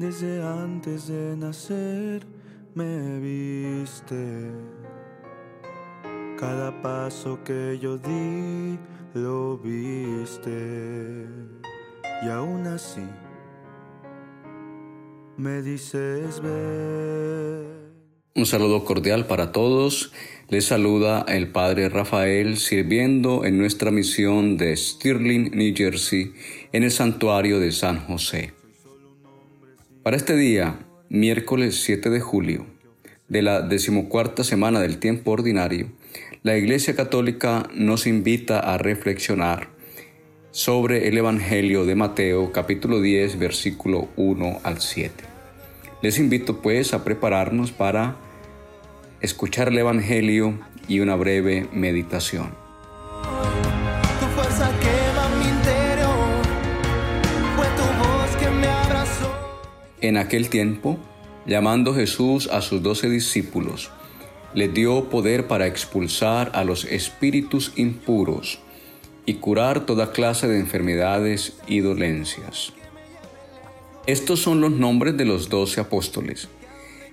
Desde antes de nacer me viste. Cada paso que yo di lo viste. Y aún así me dices ver. Un saludo cordial para todos. Les saluda el Padre Rafael sirviendo en nuestra misión de Stirling, New Jersey, en el santuario de San José. Para este día, miércoles 7 de julio, de la decimocuarta semana del tiempo ordinario, la Iglesia Católica nos invita a reflexionar sobre el Evangelio de Mateo capítulo 10 versículo 1 al 7. Les invito pues a prepararnos para escuchar el Evangelio y una breve meditación. En aquel tiempo, llamando Jesús a sus doce discípulos, les dio poder para expulsar a los espíritus impuros y curar toda clase de enfermedades y dolencias. Estos son los nombres de los doce apóstoles.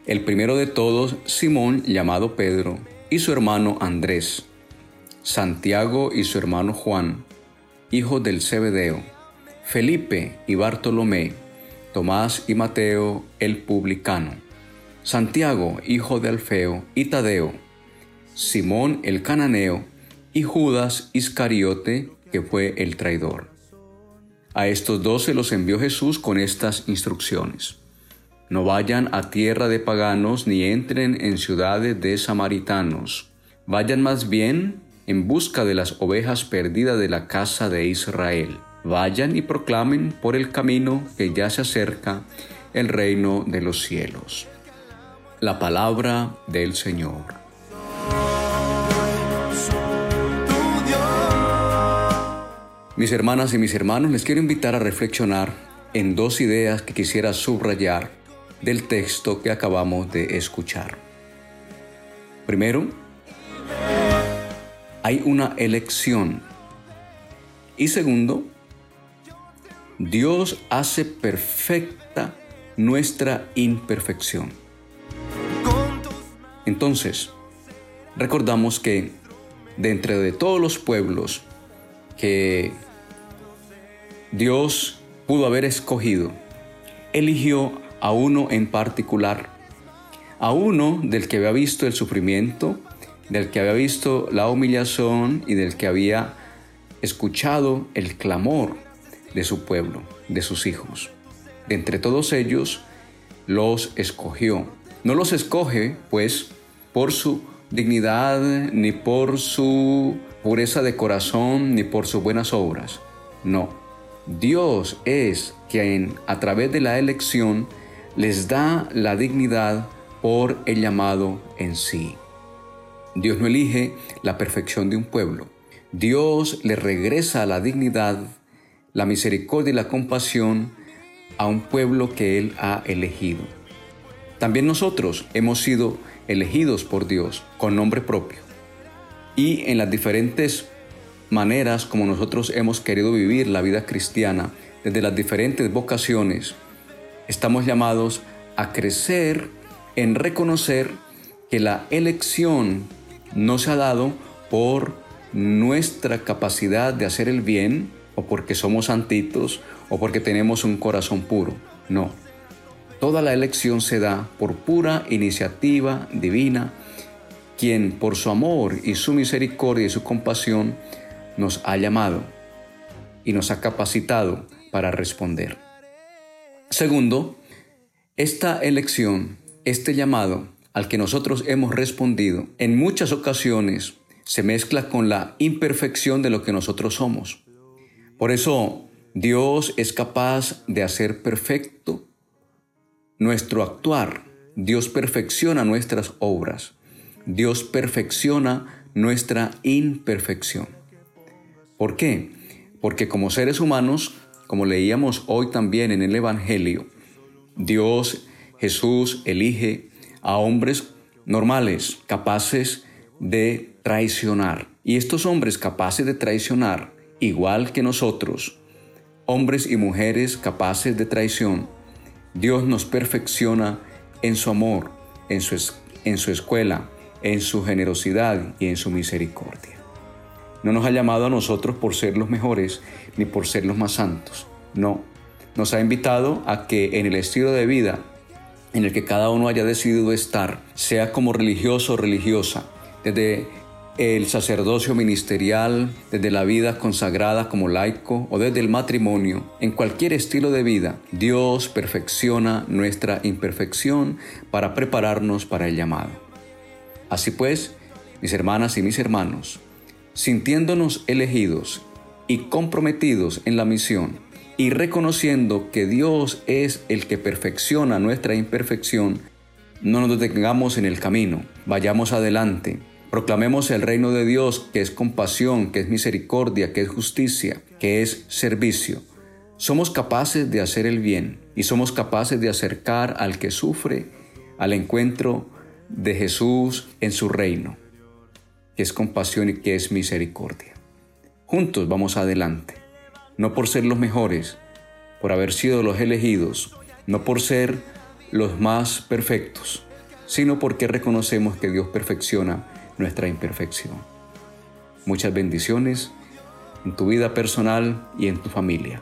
El primero de todos, Simón, llamado Pedro, y su hermano Andrés, Santiago y su hermano Juan, hijos del Zebedeo, Felipe y Bartolomé, Tomás y Mateo, el publicano, Santiago, hijo de Alfeo, y Tadeo, Simón el cananeo, y Judas Iscariote, que fue el traidor. A estos doce los envió Jesús con estas instrucciones. No vayan a tierra de paganos ni entren en ciudades de samaritanos. Vayan más bien en busca de las ovejas perdidas de la casa de Israel. Vayan y proclamen por el camino que ya se acerca el reino de los cielos. La palabra del Señor. Mis hermanas y mis hermanos, les quiero invitar a reflexionar en dos ideas que quisiera subrayar del texto que acabamos de escuchar. Primero, hay una elección. Y segundo, Dios hace perfecta nuestra imperfección. Entonces, recordamos que dentro de todos los pueblos que Dios pudo haber escogido, eligió a uno en particular, a uno del que había visto el sufrimiento, del que había visto la humillación y del que había escuchado el clamor de su pueblo, de sus hijos. De entre todos ellos, los escogió. No los escoge, pues, por su dignidad, ni por su pureza de corazón, ni por sus buenas obras. No, Dios es quien a través de la elección les da la dignidad por el llamado en sí. Dios no elige la perfección de un pueblo. Dios le regresa la dignidad, la misericordia y la compasión a un pueblo que Él ha elegido. También nosotros hemos sido elegidos por Dios con nombre propio. Y en las diferentes maneras como nosotros hemos querido vivir la vida cristiana, desde las diferentes vocaciones, estamos llamados a crecer en reconocer que la elección no se ha dado por nuestra capacidad de hacer el bien o porque somos santitos o porque tenemos un corazón puro. No. Toda la elección se da por pura iniciativa divina, quien por su amor y su misericordia y su compasión nos ha llamado y nos ha capacitado para responder. Segundo, esta elección, este llamado al que nosotros hemos respondido, en muchas ocasiones se mezcla con la imperfección de lo que nosotros somos. Por eso Dios es capaz de hacer perfecto nuestro actuar. Dios perfecciona nuestras obras. Dios perfecciona nuestra imperfección. ¿Por qué? Porque como seres humanos, como leíamos hoy también en el Evangelio, Dios, Jesús, elige a hombres normales, capaces de traicionar. Y estos hombres capaces de traicionar, igual que nosotros, hombres y mujeres capaces de traición, Dios nos perfecciona en su amor, en su, en su escuela, en su generosidad y en su misericordia. No nos ha llamado a nosotros por ser los mejores ni por ser los más santos. No, nos ha invitado a que en el estilo de vida en el que cada uno haya decidido estar, sea como religioso o religiosa, desde el sacerdocio ministerial, desde la vida consagrada como laico o desde el matrimonio, en cualquier estilo de vida, Dios perfecciona nuestra imperfección para prepararnos para el llamado. Así pues, mis hermanas y mis hermanos, sintiéndonos elegidos y comprometidos en la misión, y reconociendo que Dios es el que perfecciona nuestra imperfección, no nos detengamos en el camino, vayamos adelante, proclamemos el reino de Dios que es compasión, que es misericordia, que es justicia, que es servicio. Somos capaces de hacer el bien y somos capaces de acercar al que sufre al encuentro de Jesús en su reino, que es compasión y que es misericordia. Juntos vamos adelante no por ser los mejores, por haber sido los elegidos, no por ser los más perfectos, sino porque reconocemos que Dios perfecciona nuestra imperfección. Muchas bendiciones en tu vida personal y en tu familia.